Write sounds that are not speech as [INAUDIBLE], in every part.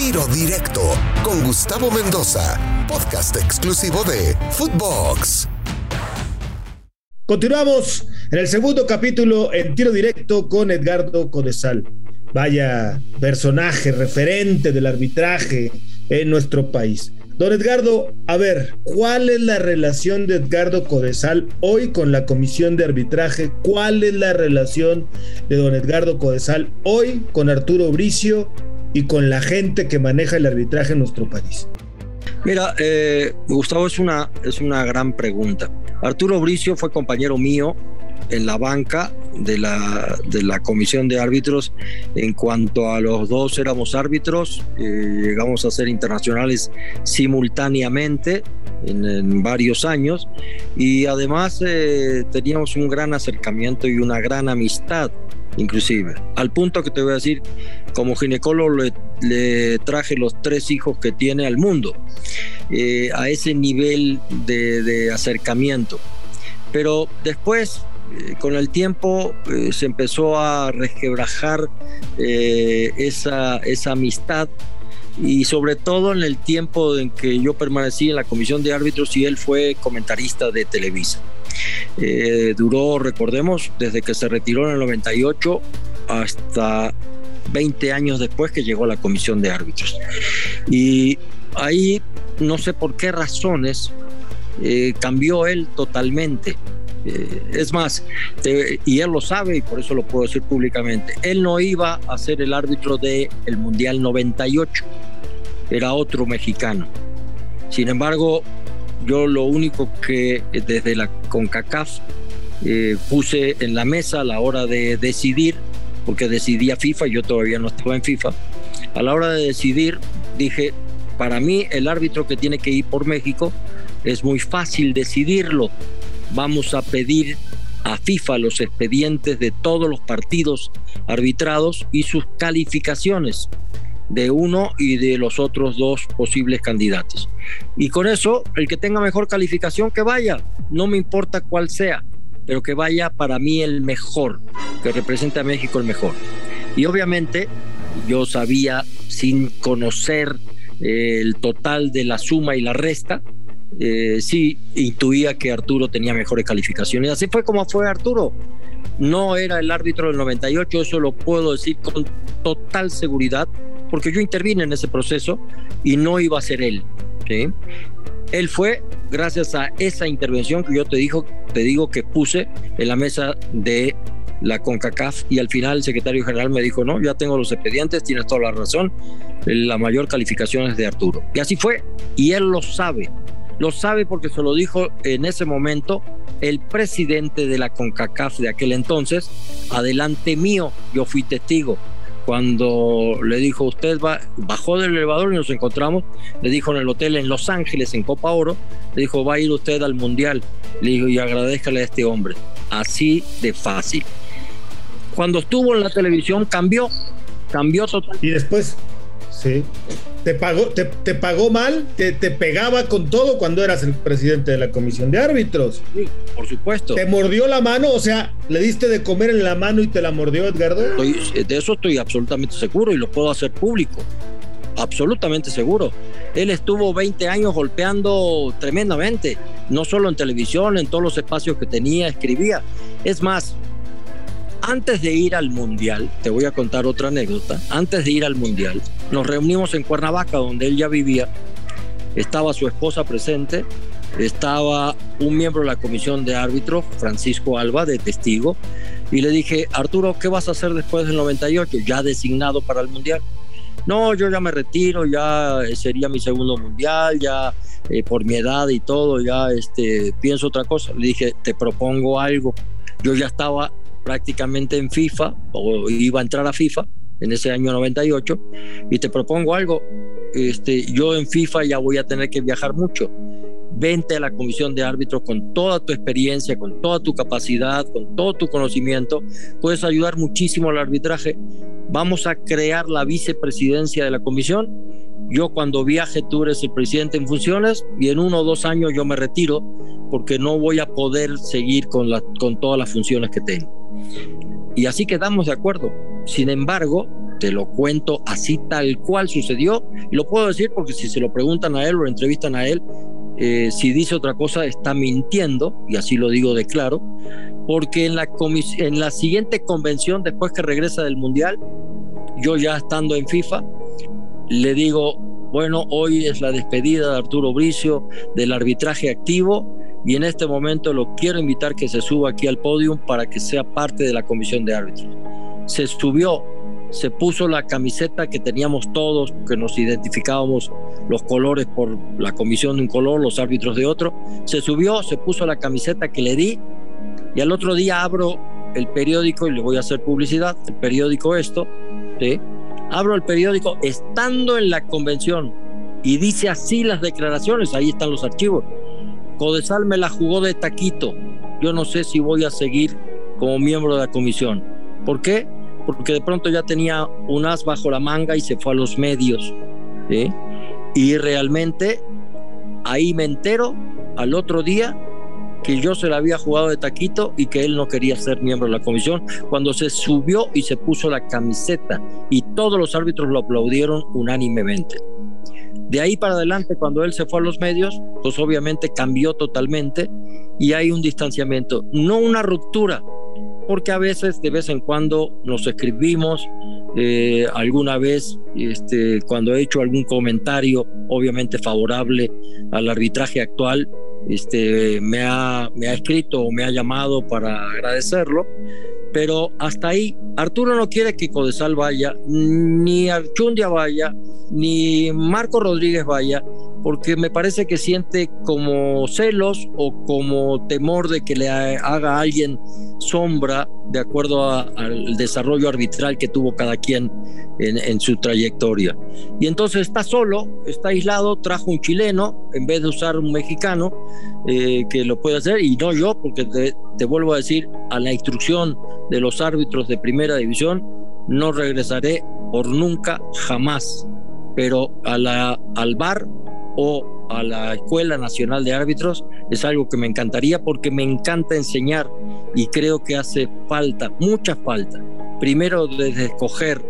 Tiro Directo con Gustavo Mendoza, podcast exclusivo de Footbox. Continuamos en el segundo capítulo en Tiro Directo con Edgardo Codesal. Vaya personaje referente del arbitraje en nuestro país. Don Edgardo, a ver, ¿cuál es la relación de Edgardo Codesal hoy con la Comisión de Arbitraje? ¿Cuál es la relación de don Edgardo Codesal hoy con Arturo Bricio y con la gente que maneja el arbitraje en nuestro país? Mira, eh, Gustavo, es una, es una gran pregunta. Arturo Bricio fue compañero mío en la banca de la, de la comisión de árbitros. En cuanto a los dos éramos árbitros, eh, llegamos a ser internacionales simultáneamente en, varios años y además eh, teníamos un gran acercamiento y una gran amistad inclusive, al punto que te voy a decir, como ginecólogo le, traje los tres hijos que tiene al mundo, eh, a ese nivel de acercamiento. Pero después eh, con el tiempo eh, se empezó a resquebrajar esa, esa amistad y sobre todo en el tiempo en que yo permanecí en la comisión de árbitros y él fue comentarista de Televisa. Duró, recordemos, desde que se retiró en el 98 hasta 20 años después que llegó a la comisión de árbitros. Y ahí, no sé por qué razones, cambió él totalmente. Eh, es más, y él lo sabe y por eso lo puedo decir públicamente, él no iba a ser el árbitro del el Mundial 98, era otro mexicano. Sin embargo, yo lo único que desde la CONCACAF eh, puse en la mesa a la hora de decidir, porque decidía FIFA, yo todavía no estaba en FIFA, a la hora de decidir dije, para mí el árbitro que tiene que ir por México es muy fácil decidirlo. Vamos a pedir a FIFA los expedientes de todos los partidos arbitrados y sus calificaciones de uno y de los otros dos posibles candidatos. Y con eso, el que tenga mejor calificación, que vaya, no me importa cuál sea, pero que vaya para mí el mejor, que represente a México el mejor. Y obviamente yo sabía, sin conocer eh, el total de la suma y la resta, eh, sí intuía que Arturo tenía mejores calificaciones. Así fue como fue Arturo. No era el árbitro del 98, eso lo puedo decir con total seguridad, porque yo intervine en ese proceso y no iba a ser él. Él fue gracias a esa intervención que yo te, dijo, te digo que puse en la mesa de la CONCACAF y al final el secretario general me dijo, no, ya tengo los expedientes, tienes toda la razón, la mayor calificación es de Arturo. Y así fue, y él lo sabe. Lo sabe porque se lo dijo en ese momento el presidente de la CONCACAF de aquel entonces, adelante mío, yo fui testigo. Cuando le dijo, usted bajó del elevador y nos encontramos, le dijo en el hotel en Los Ángeles, en Copa Oro, le dijo, va a ir usted al Mundial. Le dijo, y agradezcale a este hombre. Así de fácil. Cuando estuvo en la televisión cambió, cambió totalmente. Y después, sí, te pagó, te, pagó mal, te, pegaba con todo cuando eras el presidente de la comisión de árbitros. Sí, por supuesto. Te mordió la mano, o sea, le diste de comer en la mano y te la mordió Edgardo. de eso estoy absolutamente seguro y lo puedo hacer público. Absolutamente seguro. Él estuvo 20 años golpeando tremendamente, no solo en televisión, en todos los espacios que tenía, escribía. Es más, antes de ir al Mundial, te voy a contar otra anécdota, antes de ir al Mundial, nos reunimos en Cuernavaca, donde él ya vivía, estaba su esposa presente, estaba un miembro de la comisión de árbitros, Francisco Alba, de testigo, y le dije, Arturo, ¿qué vas a hacer después del 98, ya designado para el Mundial? No, yo ya me retiro, ya sería mi segundo mundial, ya eh, por mi edad y todo, ya este, pienso otra cosa. Le dije, te propongo algo. Yo ya estaba prácticamente en FIFA, o iba a entrar a FIFA en ese año 98, y te propongo algo, este, yo en FIFA ya voy a tener que viajar mucho. Vente a la comisión de árbitros con toda tu experiencia, con toda tu capacidad, con todo tu conocimiento. Puedes ayudar muchísimo al arbitraje. Vamos a crear la vicepresidencia de la comisión. Yo cuando viaje tú eres el presidente en funciones y en uno o dos años yo me retiro porque no voy a poder seguir con, la, con todas las funciones que tengo. Y así quedamos de acuerdo. Sin embargo, te lo cuento así tal cual sucedió. Y lo puedo decir porque si se lo preguntan a él o lo entrevistan a él, eh, si dice otra cosa está mintiendo, y así lo digo de claro, porque en la, en la siguiente convención, después que regresa del Mundial, yo ya estando en FIFA, le digo, bueno, hoy es la despedida de Arturo Bricio del arbitraje activo y en este momento lo quiero invitar que se suba aquí al podio para que sea parte de la comisión de árbitros. Se subió, se puso la camiseta que teníamos todos, que nos identificábamos los colores por la comisión de un color, los árbitros de otro. Se subió, se puso la camiseta que le di y al otro día abro el periódico y le voy a hacer publicidad, el periódico esto, ¿sí? abro el periódico estando en la convención y dice así las declaraciones, ahí están los archivos. Codesal me la jugó de taquito. Yo no sé si voy a seguir como miembro de la comisión. ¿Por qué? Porque de pronto ya tenía un as bajo la manga y se fue a los medios. Y realmente ahí me entero al otro día que yo se la había jugado de taquito y que él no quería ser miembro de la comisión, cuando se subió y se puso la camiseta y todos los árbitros lo aplaudieron unánimemente. De ahí para adelante, cuando él se fue a los medios, pues obviamente cambió totalmente y hay un distanciamiento, no una ruptura, porque a veces, de vez en cuando, nos escribimos, eh, alguna vez, este, cuando he hecho algún comentario, obviamente favorable al arbitraje actual, este, me, ha, me ha escrito o me ha llamado para agradecerlo, pero hasta ahí, Arturo no quiere que Codesal vaya, ni Archundia vaya, ni Marco Rodríguez vaya, porque me parece que siente como celos o como temor de que le haga a alguien sombra de acuerdo al desarrollo arbitral que tuvo cada quien en, su trayectoria. Y entonces está solo, está aislado, trajo un chileno en vez de usar un mexicano eh, que lo puede hacer, y no yo, porque te, te vuelvo a decir, a la instrucción de los árbitros de primera división, no regresaré por nunca, jamás. Pero a la, al bar o a la Escuela Nacional de Árbitros es algo que me encantaría porque me encanta enseñar y creo que hace falta, mucha falta. Primero desde escoger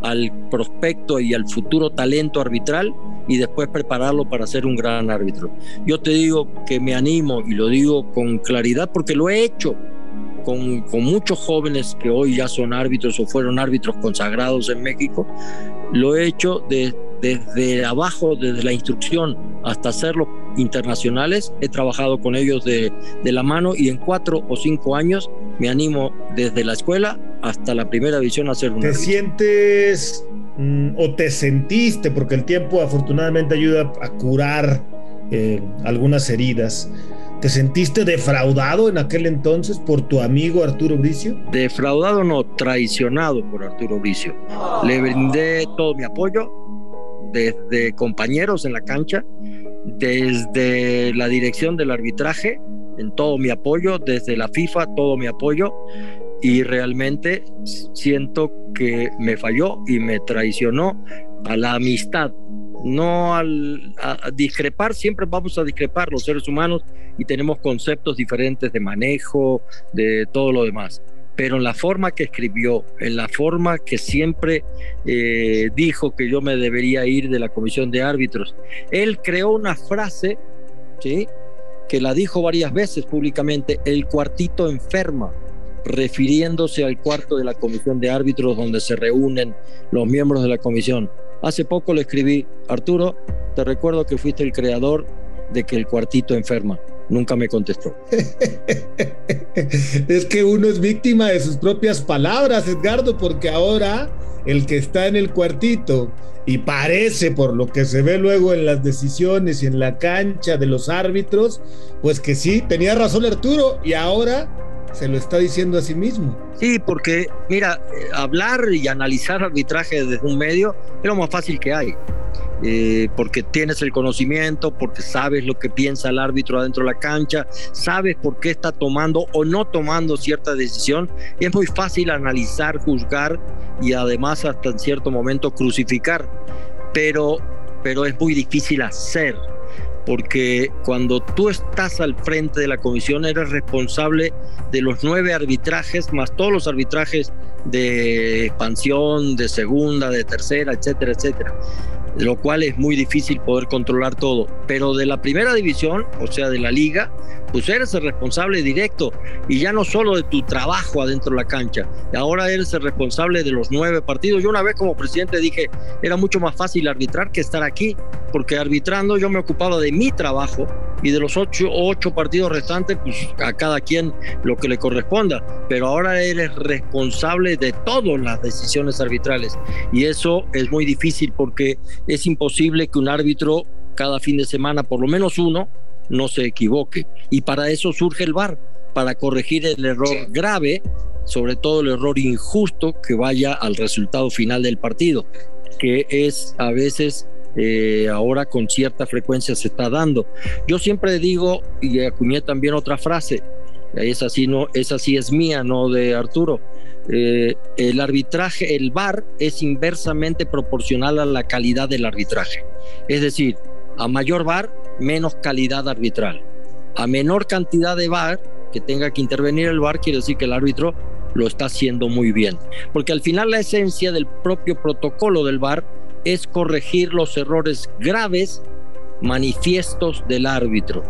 al prospecto y al futuro talento arbitral y después prepararlo para ser un gran árbitro. Yo te digo que me animo y lo digo con claridad porque lo he hecho con, con, muchos jóvenes que hoy ya son árbitros o fueron árbitros consagrados en México. Lo he hecho de, desde abajo, desde la instrucción hasta hacerlo internacionales. He trabajado con ellos de, de la mano y en cuatro o cinco años me animo desde la escuela hasta la primera división a hacer un. ¿Te sientes mm, o te sentiste, porque el tiempo afortunadamente ayuda a curar eh, algunas heridas? ¿Te sentiste defraudado en aquel entonces por tu amigo Arturo Bricio? Defraudado no, traicionado por Arturo Bricio. Le brindé todo mi apoyo, desde compañeros en la cancha, desde la dirección del arbitraje, en todo mi apoyo, desde la FIFA, todo mi apoyo, y realmente siento que me falló y me traicionó a la amistad no al discrepar, siempre vamos a discrepar los seres humanos y tenemos conceptos diferentes de manejo, de todo lo demás. Pero en la forma que escribió, en la forma que siempre eh, dijo que yo me debería ir de la comisión de árbitros, él creó una frase, ¿sí? que la dijo varias veces públicamente, el cuartito enferma refiriéndose al cuarto de la comisión de árbitros donde se reúnen los miembros de la comisión. Hace poco le escribí, Arturo, te recuerdo que fuiste el creador de que el cuartito enferma. Nunca me contestó. [LAUGHS] [LAUGHS] es que uno es víctima de sus propias palabras, Edgardo, porque ahora el que está en el cuartito y parece por lo que se ve luego en las decisiones y en la cancha de los árbitros, pues que sí, tenía razón Arturo y ahora se lo está diciendo a sí mismo. Sí, porque mira, hablar y analizar arbitraje desde un medio es lo más fácil que hay. Eh, porque tienes el conocimiento, porque sabes lo que piensa el árbitro adentro de la cancha, sabes por qué está tomando o no tomando cierta decisión, y es muy fácil analizar, juzgar y además hasta en cierto momento crucificar, pero, pero es muy difícil hacer porque cuando tú estás al frente de la comisión eres responsable de los nueve arbitrajes, más todos los arbitrajes de expansión, de segunda, de tercera, etcétera, etcétera lo cual es muy difícil poder controlar todo. Pero de la primera división, o sea, de la liga, pues eres el responsable directo y ya no solo de tu trabajo adentro de la cancha, ahora eres el responsable de los nueve partidos. Yo una vez como presidente dije, era mucho más fácil arbitrar que estar aquí, porque arbitrando yo me ocupaba de mi trabajo y de los ocho, ocho partidos restantes, pues a cada quien lo que le corresponda, pero ahora eres responsable de todas las decisiones arbitrales y eso es muy difícil porque es imposible que un árbitro cada fin de semana, por lo menos uno, no se equivoque. Y para eso surge el VAR, para corregir el error grave, sobre todo el error injusto que vaya al resultado final del partido, que es a veces eh, ahora con cierta frecuencia se está dando. Yo siempre digo, y acuñé también otra frase, esa sí, no, esa sí es mía, no de Arturo. Eh, el arbitraje, el VAR es inversamente proporcional a la calidad del arbitraje. Es decir, a mayor VAR, menos calidad arbitral. A menor cantidad de VAR que tenga que intervenir el VAR, quiere decir que el árbitro lo está haciendo muy bien. Porque al final la esencia del propio protocolo del VAR es corregir los errores graves manifiestos del árbitro.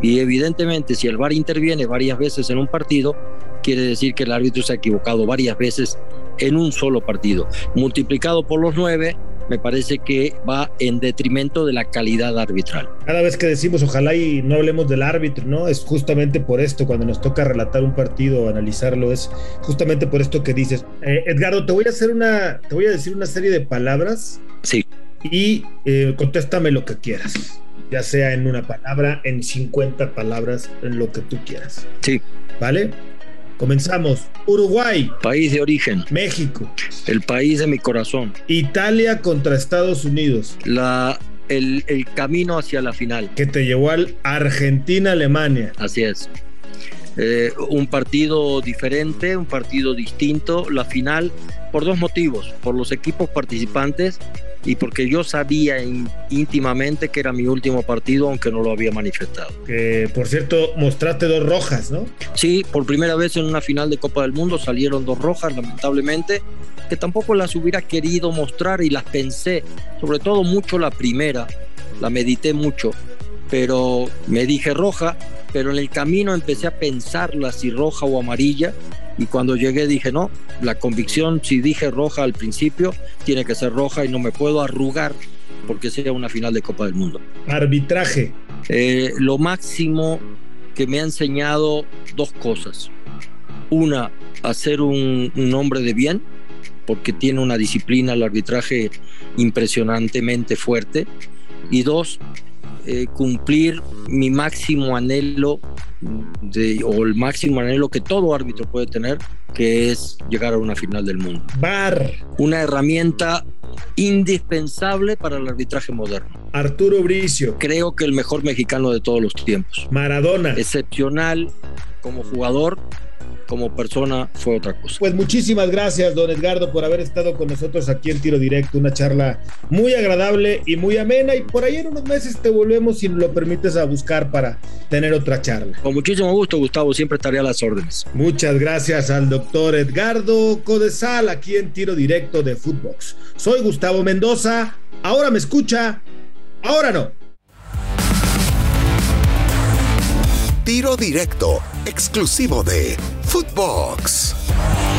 Y evidentemente si el VAR interviene varias veces en un partido, quiere decir que el árbitro se ha equivocado varias veces en un solo partido. Multiplicado por los nueve, me parece que va en detrimento de la calidad arbitral. Cada vez que decimos ojalá y no hablemos del árbitro, ¿no? Es justamente por esto, cuando nos toca relatar un partido, analizarlo, es justamente por esto que dices. Eh, Edgardo, te voy a hacer una, te voy a decir una serie de palabras. Sí. Y eh, contéstame lo que quieras, ya sea en una palabra, en 50 palabras, en lo que tú quieras. Sí. ¿Vale? Comenzamos. Uruguay. País de origen. México. El país de mi corazón. Italia contra Estados Unidos. La, el, el camino hacia la final. Que te llevó al Argentina-Alemania. Así es. Eh, un partido diferente, un partido distinto. La final por dos motivos. Por los equipos participantes y porque yo sabía íntimamente que era mi último partido, aunque no lo había manifestado. Que por cierto, mostraste dos rojas, ¿no? Sí, por primera vez en una final de Copa del Mundo salieron dos rojas, lamentablemente, que tampoco las hubiera querido mostrar y las pensé, sobre todo mucho la primera, la medité mucho, pero me dije roja, pero en el camino empecé a pensarla si roja o amarilla y cuando llegué dije, no, la convicción, si dije roja al principio, tiene que ser roja y no me puedo arrugar porque sea una final de Copa del Mundo. Arbitraje. Eh, lo máximo que me ha enseñado dos cosas. Una, hacer un, un hombre de bien, porque tiene una disciplina el arbitraje impresionantemente fuerte. Y dos, eh, cumplir mi máximo anhelo de, o el máximo anhelo que todo árbitro puede tener, que es llegar a una final del mundo. Bar. Una herramienta indispensable para el arbitraje moderno. Arturo Bricio. Creo que el mejor mexicano de todos los tiempos. Maradona. Excepcional como jugador, como persona fue otra cosa. Pues muchísimas gracias, don Edgardo, por haber estado con nosotros aquí en Tiro Directo. Una charla muy agradable y muy amena. Y por ahí en unos meses te volvemos, si lo permites, a buscar para tener otra charla. Con muchísimo gusto, Gustavo. Siempre estaré a las órdenes. Muchas gracias al doctor Edgardo Codesal aquí en Tiro Directo de Footbox. Soy Gustavo Mendoza. Ahora me escucha, ahora no. Tiro Directo, exclusivo de Footbox.